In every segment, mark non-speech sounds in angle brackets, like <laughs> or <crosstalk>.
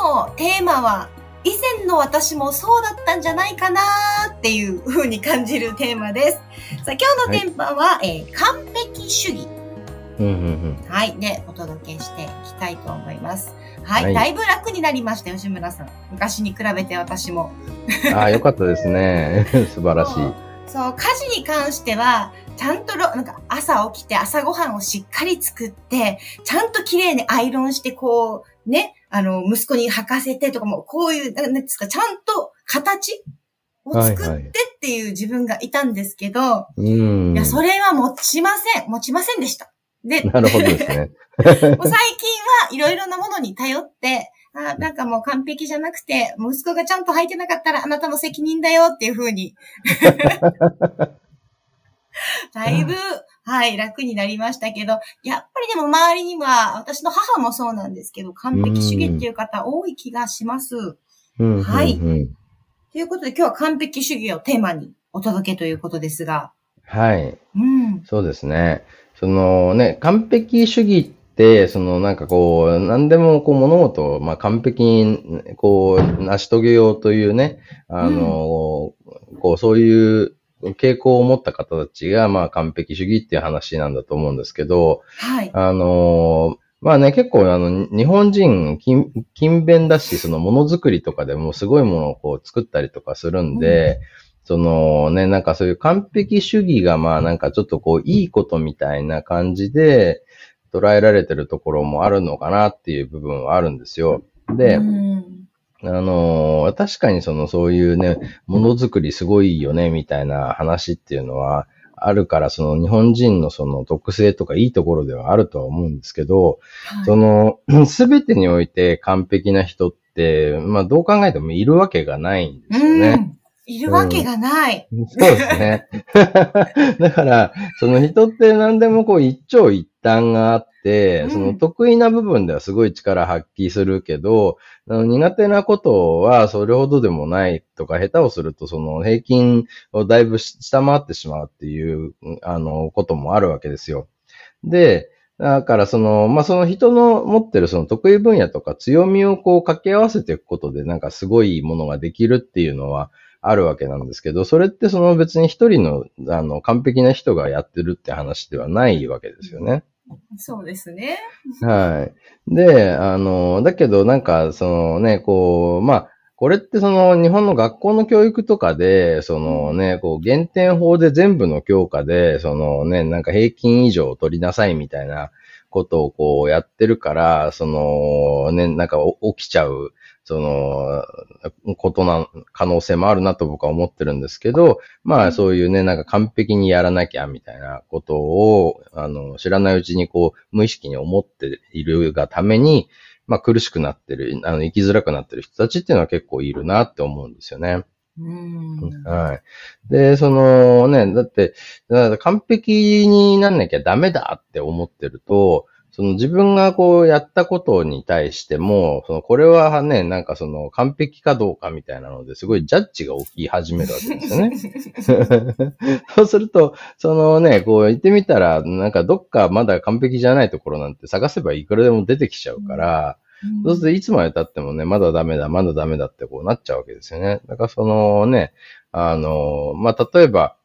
のテーマは以前の私もそうだったんじゃないかなっていう風に感じるテーマです。さあ今日のテーマは、えー完璧主義。うんうんはい。で、お届けしていきたいと思います。はい。はいだいぶ楽になりました、吉村さん。昔に比べて私も。うん。ああ、よかったですね。<laughs> 素晴らしい。そう、家事に関しては、ちゃんとろ、なんか朝起きて朝ごはんをしっかり作って、ちゃんと綺麗にアイロンして、こう、ね、あの、息子に履かせてとかも、こういう、なんですか、ちゃんと形を作はいはいってっていう自分がいたんですけど、うん。いや、それは持ちません。持ちませんでした。で、なるほどですね。<laughs> 最近はいろいろなものに頼って、あなんかもう完璧じゃなくて、息子がちゃんと履いてなかったらあなたの責任だよっていう風に。<laughs> <laughs> だいぶ、はい、楽になりましたけど、やっぱりでも周りには、私の母もそうなんですけど、完璧主義っていう方多い気がします。うんうんはいうんということで今日は完璧主義をテーマにお届けということですが、はい。うん。そうですね。そのね、完璧主義って、そのなんかこう、何でもこう物事を、まあ、完璧にこう、成し遂げようというね、あの、こう、そういう傾向を持った方たちが、まあ、完璧主義っていう話なんだと思うんですけど、はい。あのまあね、結構あの、日本人、勤勤勉だし、そのものづくりとかでもすごいものをこう作ったりとかするんで、そのね、なんかそういう完璧主義がまあなんかちょっとこういいことみたいな感じで捉えられてるところもあるのかなっていう部分はあるんですよ。で、うんあのー確かにそのそういうね、ものづくりすごいよね、みたいな話っていうのはあるから、その日本人のその特性とかいいところではあるとは思うんですけど、はいその、<clears throat> すべてにおいて完璧な人って、まあどう考えてもいるわけがないんですよね。うん。いるわけがない。そうですね。<laughs> だから、その人って何でもこう一長一短があって、うんその得意な部分ではすごい力発揮するけど、あの苦手なことはそれほどでもないとか、下手をするとその平均をだいぶ下回ってしまうっていう、あの、こともあるわけですよ。で、だからその、まあ、その人の持ってるその得意分野とか強みをこう掛け合わせていくことでなんかすごいものができるっていうのはあるわけなんですけど、それってその別に一人のあの完璧な人がやってるって話ではないわけですよね。そうですね。はい。で、あの、だけどなんかそのね、こう、まあ、これってその日本の学校の教育とかで、そのね、こう減点法で全部の教科で、そのね、なんか平均以上取りなさいみたいなことをこうやってるから、そのね、なんか起きちゃう、その、ことな、可能性もあるなと僕は思ってるんですけど、まあそういうね、なんか完璧にやらなきゃみたいなことを、あの、知らないうちにこう、無意識に思っているがために、まあ苦しくなってる、あの、生きづらくなってる人たちっていうのは結構いるなって思うんですよね。うん。はい。で、そのね、だって、完璧になんなきゃダメだって思ってると、その自分がこうやったことに対しても、そのこれはね、なんかその完璧かどうかみたいなのですごいジャッジが起き始めるわけですよね。<laughs> そうすると、そのね、こう言ってみたら、なんかどっかまだ完璧じゃないところなんて探せばいくらでも出てきちゃうから、そうするといつまで経ってもね、まだダメだ、まだダメだってこうなっちゃうわけですよね。だからそのね、あの、まあ、例えば、うん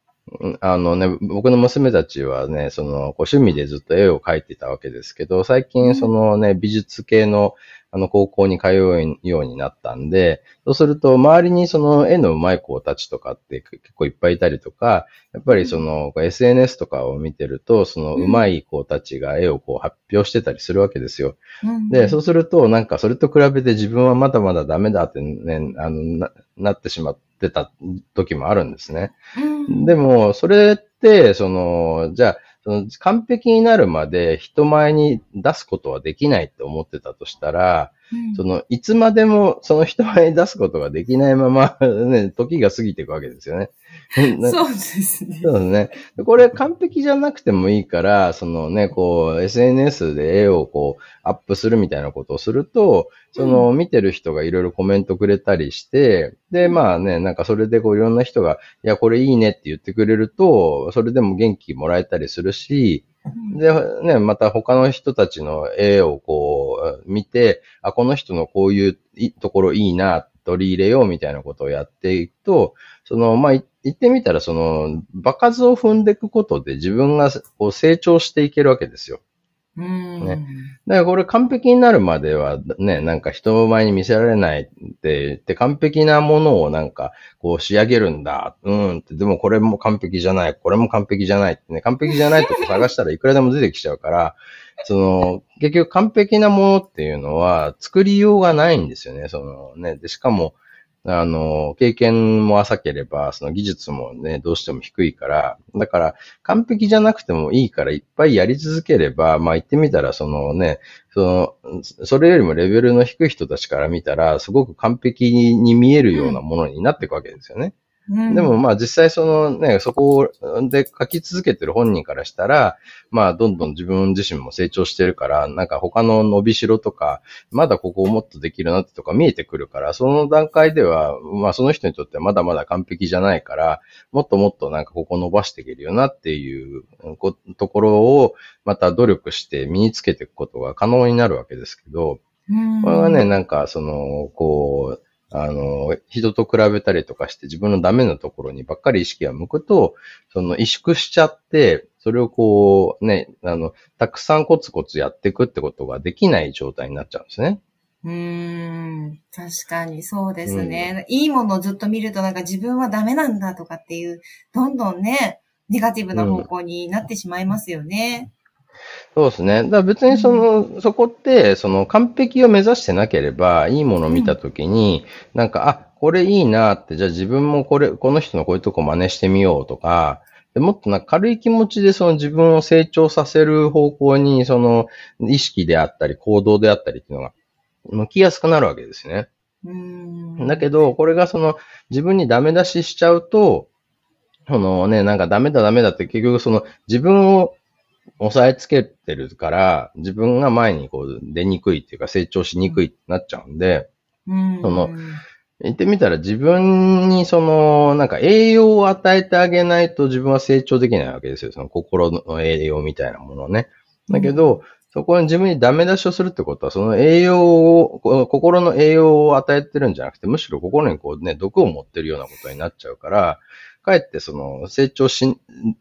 あのね、僕の娘たちはね、その、こう趣味でずっと絵を描いてたわけですけど、最近そのね、美術系のあの高校に通うようになったんで、そうすると周りにその絵の上手い子たちとかって結構いっぱいいたりとか、やっぱりその SNS とかを見てると、その上手い子たちが絵をこう発表してたりするわけですよ。うんで、そうすると、なんかそれと比べて自分はまだまだダメだってね、あの、ななってしまってた時もあるんですね。うんでも、それって、その、じゃあ、その完璧になるまで人前に出すことはできないって思ってたとしたら、うんその、いつまでもその人前に出すことができないまま、<laughs> ね、時が過ぎていくわけですよね。<laughs> なそうですね。そうですね。でこれ完璧じゃなくてもいいから、そのね、こう、SNS で絵をこう、アップするみたいなことをすると、その、見てる人がいろいろコメントくれたりして、で、まあね、なんかそれでこう、いろんな人が、いや、これいいねって言ってくれると、それでも元気もらえたりするし、で、ね、また他の人たちの絵をこう、見て、あ、この人のこういうところいいな、取り入れようみたいなことをやっていくと、その、まあ、言ってみたら、その、場数を踏んでいくことで自分がこう成長していけるわけですよ。うん。ねだからこれ完璧になるまではね、なんか人前に見せられないって言って完璧なものをなんかこう仕上げるんだ。うんって、でもこれも完璧じゃない、これも完璧じゃないってね、完璧じゃないとこ探したらいくらでも出てきちゃうから、その、結局完璧なものっていうのは作りようがないんですよね。そのね、で、しかも、あの、経験も浅ければ、その技術もね、どうしても低いから、だから、完璧じゃなくてもいいから、いっぱいやり続ければ、まあ言ってみたら、そのね、その、それよりもレベルの低い人たちから見たら、すごく完璧に見えるようなものになっていくわけですよね。うんでもまあ実際そのね、そこで書き続けてる本人からしたら、まあどんどん自分自身も成長してるから、なんか他の伸びしろとか、まだここをもっとできるなってとか見えてくるから、その段階では、まあその人にとってはまだまだ完璧じゃないから、もっともっとなんかここ伸ばしていけるよなっていうこところを、また努力して身につけていくことが可能になるわけですけど、うん。これはね、なんか、その、こう、あの、人と比べたりとかして自分のダメなところにばっかり意識が向くと、その、萎縮しちゃって、それをこう、ね、あの、たくさんコツコツやっていくってことができない状態になっちゃうんですね。うーん。確かにそうですね。いいものをずっと見るとなんか自分はダメなんだとかっていう、どんどんね、ネガティブな方向になってしまいますよね。そうですね。だから別にその、そこって、その完璧を目指してなければ、いいものを見たときに、なんか、あ、これいいなって、じゃあ自分もこれ、この人のこういうとこ真似してみようとか、でもっとなんか軽い気持ちでその自分を成長させる方向に、その意識であったり行動であったりっていうのが向きやすくなるわけですね。うーん。だけど、これがその自分にダメ出ししちゃうと、そのね、なんかダメだダメだって結局その自分を押さえつけてるから、自分が前にこう出にくいっていうか成長しにくいってなっちゃうんで、うん、その言ってみたら自分にその、なんか栄養を与えてあげないと自分は成長できないわけですよ。その心の栄養みたいなものをね。だけど、そこに自分にダメ出しをするってことは、その栄養を、こ心の栄養を与えてるんじゃなくて、むしろ心にこうね、毒を持ってるようなことになっちゃうから、かえってその成長し、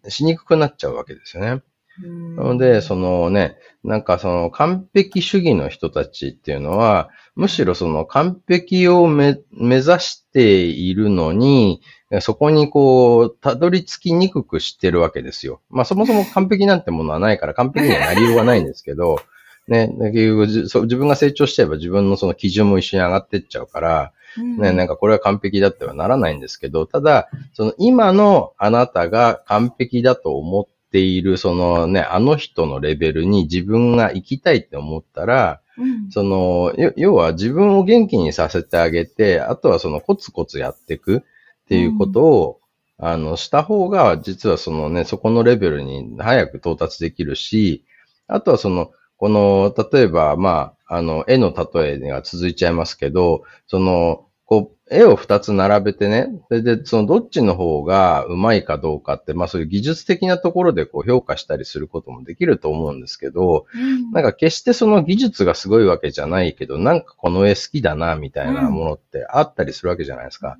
しにくくなっちゃうわけですよね。うん、なので、そのね、なんかその完璧主義の人たちっていうのは、むしろその完璧をめ目指しているのに、そこにこう、たどり着きにくくしてるわけですよ。まあそもそも完璧なんてものはないから完璧にはなりようがないんですけど、<laughs> ね、結局自分が成長しちゃえば自分のその基準も一緒に上がってっちゃうから、うん、ね、なんかこれは完璧だってはならないんですけど、ただ、その今のあなたが完璧だと思っている、そのね、あの人のレベルに自分が行きたいって思ったら、うん、その、よ要は自分を元気にさせてあげて、あとはそのコツコツやっていくっていうことを、あの、した方が、実はそのね、そこのレベルに早く到達できるし、あとはその、この、例えば、まあ、あの、絵の例えが続いちゃいますけど、その、こう、絵を二つ並べてね、それで、そのどっちの方がうまいかどうかって、まあそういう技術的なところでこう評価したりすることもできると思うんですけど、うん、なんか決してその技術がすごいわけじゃないけど、なんかこの絵好きだな、みたいなものってあったりするわけじゃないですか。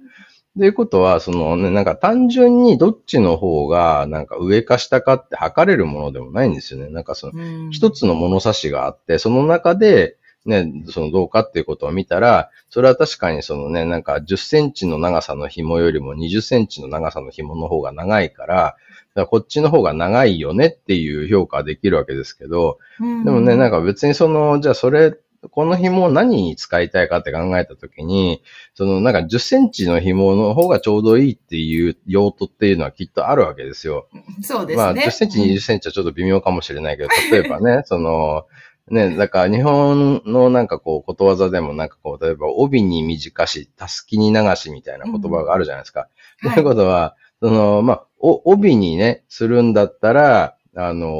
ということは、そのね、なんか単純にどっちの方がなんか上か下かって測れるものでもないんですよね。なんかそのうん、一つの物差しがあって、その中で、ね、そのどうかっていうことを見たら、それは確かにそのね、なんか10センチの長さの紐よりも20センチの長さの紐の方が長いから、だからこっちの方が長いよねっていう評価はできるわけですけど、でもね、なんか、か別にその、じゃあそれ、この紐を何に使いたいかって考えたときに、そのなんか10センチの紐の方がちょうどいいっていう用途っていうのはきっとあるわけですよ。そうですね。まあ10センチ、20センチはちょっと微妙かもしれないけど、例えばね、その、ね、だから日本のなんかこう、ことわざでもなんかこう、例えば帯に短し、たすきに流しみたいな言葉があるじゃないですか。と、いうことは、その、まあ、お、帯にね、するんだったら、あのー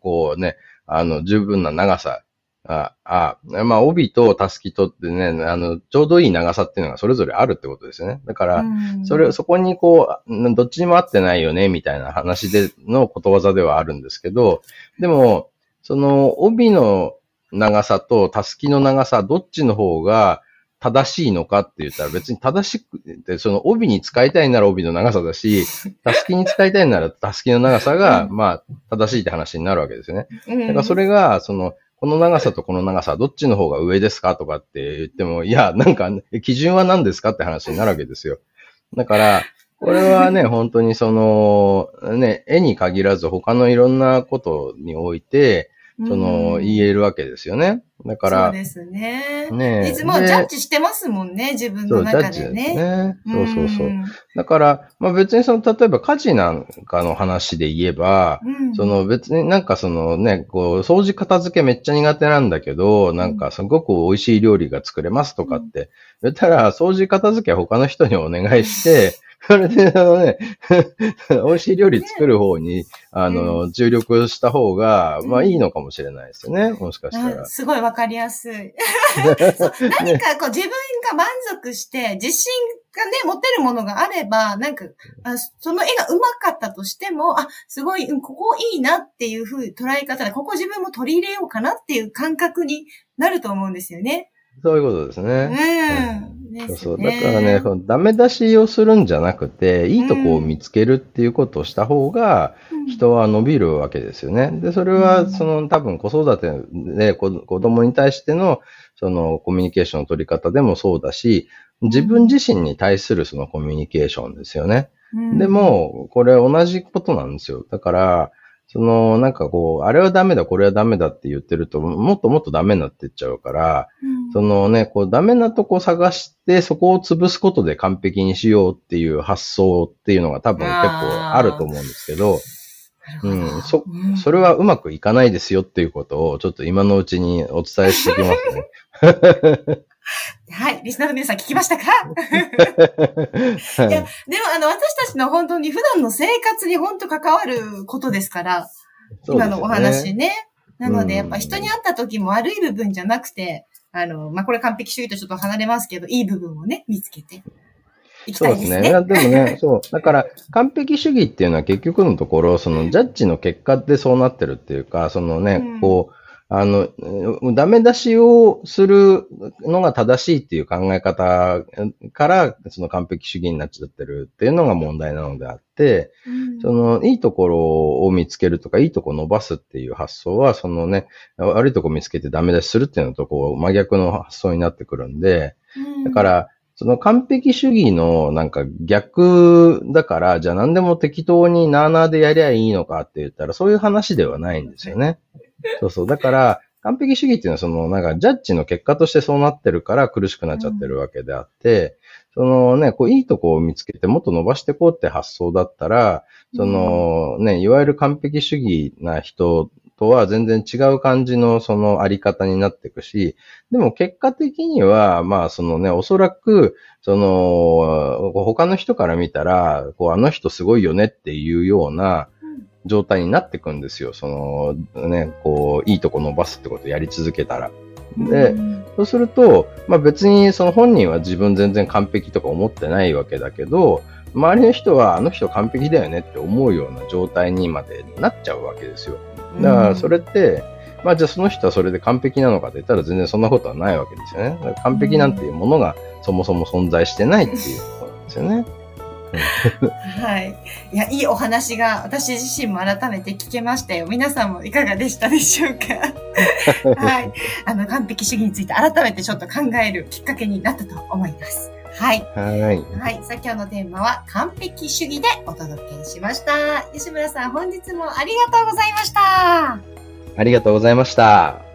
こうね、あの、十分な長さ。あ、あ、まあ、帯とたすきとってね、あの、ちょうどいい長さっていうのがそれぞれあるってことですよね。だから、うんそれ、そこにこう、どっちにも合ってないよね、みたいな話でのことわざではあるんですけど、でも、その、帯の長さとたすきの長さ、どっちの方が正しいのかって言ったら別に正しくて、その帯に使いたいなら帯の長さだし、<laughs> たすきに使いたいならたすきの長さが、まあ、正しいって話になるわけですよね。うんだからそれが、その、この長さとこの長さ、どっちの方が上ですかとかって言っても、いや、なんか、基準は何ですかって話になるわけですよ。だから、これはね、本当にその、ね、絵に限らず他のいろんなことにおいて、その、うん言えるわけですよね。だから、そうですね。ねいつもでジャッジしてますもんね、自分のそう、ジャッ中ジですでね。ね。そうそうそう。んだから、まあ別にその、例えば家事なんかの話で言えば、うん。その別になんかそのね、こう、掃除片付けめっちゃ苦手なんだけど、なんかすごく美味しい料理が作れますとかって言ったら、掃除片付けは他の人にお願いして、<laughs> それであのね、<laughs> 美味しい料理作る方に、あの、注力した方が、まあいいのかもしれないですよね、もしかしたら。あ。すごいわかりやすい。<laughs> 何かこう自分が満足して、自信がね、持てるものがあれば、なんか、あその絵が上手かったとしても、あ、すごい、うんここいいなっていうふうに捉え方で、ここ自分も取り入れようかなっていう感覚になると思うんですよね。そういうことですうね。ん。そうですそう。だからね、そのダメ出しをするんじゃなくて、いいとこを見つけるっていうことをした方が、うん人は伸びるわけですよね。で、それは、その多分子育てで子子供に対しての、そのコミュニケーションの取り方でもそうだし、自分自身に対するそのコミュニケーションですよね。うんで、も、これ同じことなんですよ。だから、その、なんかこう、あれはダメだ、これはダメだって言ってると、もっともっとダメになっていっちゃうから、うんそのね、こう、ダメなとこ探して、そこを潰すことで完璧にしようっていう発想っていうのが多分結構あると思うんですけど、うん、そ、うんそれはうまくいかないですよっていうことを、ちょっと今のうちにお伝えしておきますね。<laughs> <laughs> はい。リスナーの皆さん聞きましたか？はいや、でもあの、私たちの本当に普段の生活に本当関わることですから、ね今のお話ね。なので、うんやっぱ人に会った時も悪い部分じゃなくて、あの、まあ、これ完璧主義とちょっと離れますけど、いい部分をね、見つけていきそうでね。いたいですすね。やでもね、<laughs> そう。だから、完璧主義っていうのは結局のところ、その、ジャッジの結果でそうなってるっていうか、そのね、うんこう、あの、うんダメ出しをするのが正しいっていう考え方から、その完璧主義になっちゃってるっていうのが問題なのであって、うんその、いいところを見つけるとか、いいとこ伸ばすっていう発想は、そのね、悪いとこ見つけてダメ出しするっていうのと、こう、真逆の発想になってくるんで、だか、ら、その完璧主義のなんか逆だから、じゃあ何でも適当になーなーでやりゃいいのかって言ったら、そういう話ではないんですよね。そうそう。だから、完璧主義っていうのはそのなんかジャッジの結果としてそうなってるから苦しくなっちゃってるわけであって、そのね、こういいとこを見つけてもっと伸ばしていこうって発想だったら、そのね、いわゆる完璧主義な人とは全然違う感じのそのあり方になっていくし、でも結果的には、まあそのね、おそらく、その、他の人から見たら、こうあの人すごいよねっていうような状態になっていくんですよ。そのね、こう、いいとこ伸ばすってことをやり続けたら。でうんそうすると、まあ別にその本人は自分全然完璧とか思ってないわけだけど、周りの人はあの人完璧だよねって思うような状態にまでなっちゃうわけですよ。だからそれって、まあじゃあその人はそれで完璧なのかって言ったら全然そんなことはないわけですよね。完璧なんていうものがそもそも存在してないっていうことなんですよね。はい。いや、いいお話が私自身も改めて聞けましたよ。皆さんもいかがでしたでしょうか？<laughs> はい。あの、完璧主義について改めてちょっと考えるきっかけになったと思います。はい。はい。はい。さあ今日のテーマは完璧主義でお届けしました。吉村さん、本日もありがとうございました。ありがとうございました。